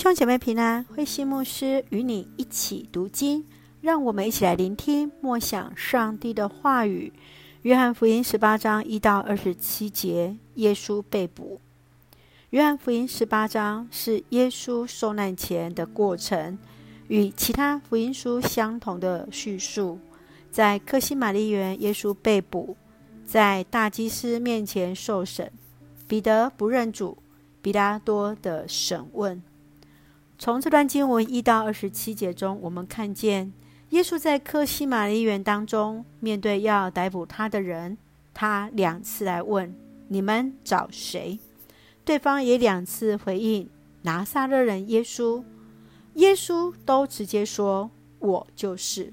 兄姐妹平安，慧心牧师与你一起读经，让我们一起来聆听默想上帝的话语。约翰福音十八章一到二十七节，耶稣被捕。约翰福音十八章是耶稣受难前的过程，与其他福音书相同的叙述。在克西玛丽园，耶稣被捕，在大祭司面前受审。彼得不认主，彼拉多的审问。从这段经文一到二十七节中，我们看见耶稣在客西马尼园当中，面对要逮捕他的人，他两次来问：“你们找谁？”对方也两次回应：“拿撒勒人耶稣。”耶稣都直接说：“我就是。”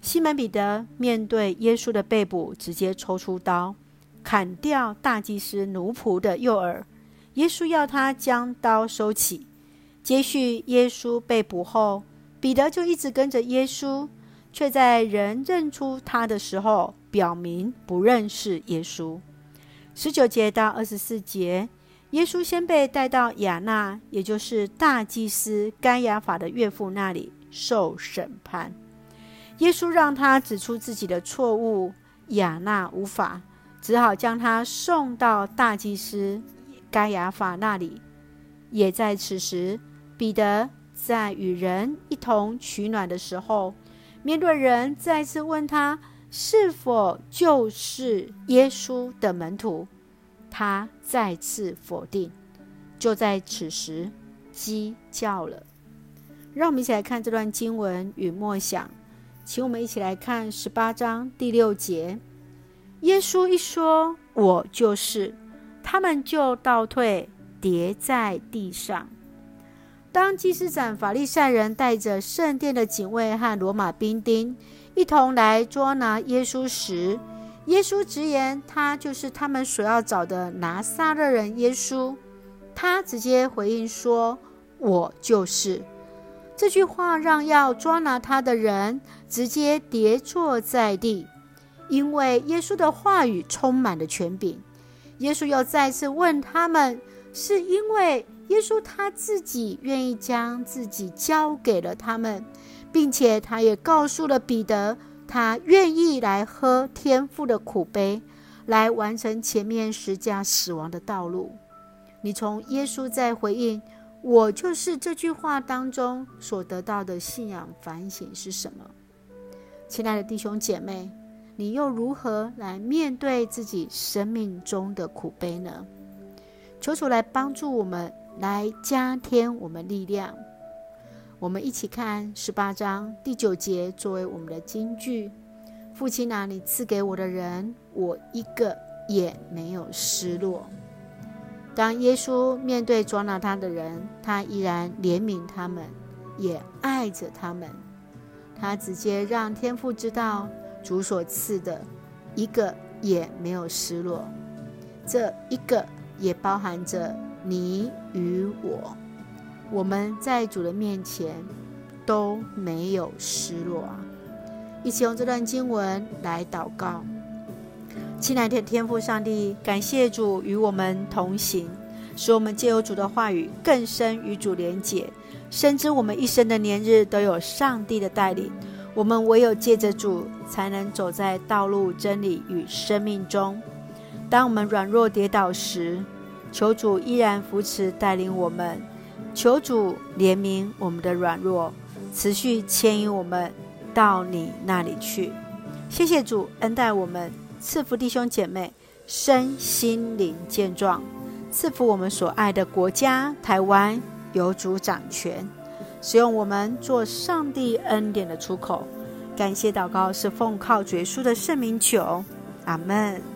西门彼得面对耶稣的被捕，直接抽出刀，砍掉大祭司奴仆的右耳。耶稣要他将刀收起。接续耶稣被捕后，彼得就一直跟着耶稣，却在人认出他的时候，表明不认识耶稣。十九节到二十四节，耶稣先被带到亚那，也就是大祭司该亚法的岳父那里受审判。耶稣让他指出自己的错误，亚那无法，只好将他送到大祭司该亚法那里。也在此时。彼得在与人一同取暖的时候，面对人再次问他是否就是耶稣的门徒，他再次否定。就在此时，鸡叫了。让我们一起来看这段经文与默想，请我们一起来看十八章第六节。耶稣一说“我就是”，他们就倒退，跌在地上。当祭司长法利赛人带着圣殿的警卫和罗马兵丁一同来捉拿耶稣时，耶稣直言他就是他们所要找的拿撒勒人耶稣。他直接回应说：“我就是。”这句话让要捉拿他的人直接跌坐在地，因为耶稣的话语充满了权柄。耶稣又再次问他们：“是因为？”耶稣他自己愿意将自己交给了他们，并且他也告诉了彼得，他愿意来喝天父的苦杯，来完成前面十架死亡的道路。你从耶稣在回应“我就是”这句话当中所得到的信仰反省是什么？亲爱的弟兄姐妹，你又如何来面对自己生命中的苦杯呢？求主来帮助我们。来加添我们力量。我们一起看十八章第九节作为我们的金句：“父亲哪里赐给我的人，我一个也没有失落。”当耶稣面对捉拿他的人，他依然怜悯他们，也爱着他们。他直接让天父知道，主所赐的一个也没有失落。这一个也包含着。你与我，我们在主的面前都没有失落啊！一起用这段经文来祷告。亲爱的天父上帝，感谢主与我们同行，使我们借由主的话语更深与主连结，深知我们一生的年日都有上帝的带领。我们唯有借着主，才能走在道路、真理与生命中。当我们软弱跌倒时，求主依然扶持带领我们，求主怜悯我们的软弱，持续牵引我们到你那里去。谢谢主恩待我们，赐福弟兄姐妹身心灵健壮，赐福我们所爱的国家台湾有主掌权，使用我们做上帝恩典的出口。感谢祷告是奉靠主耶稣的圣名求，阿门。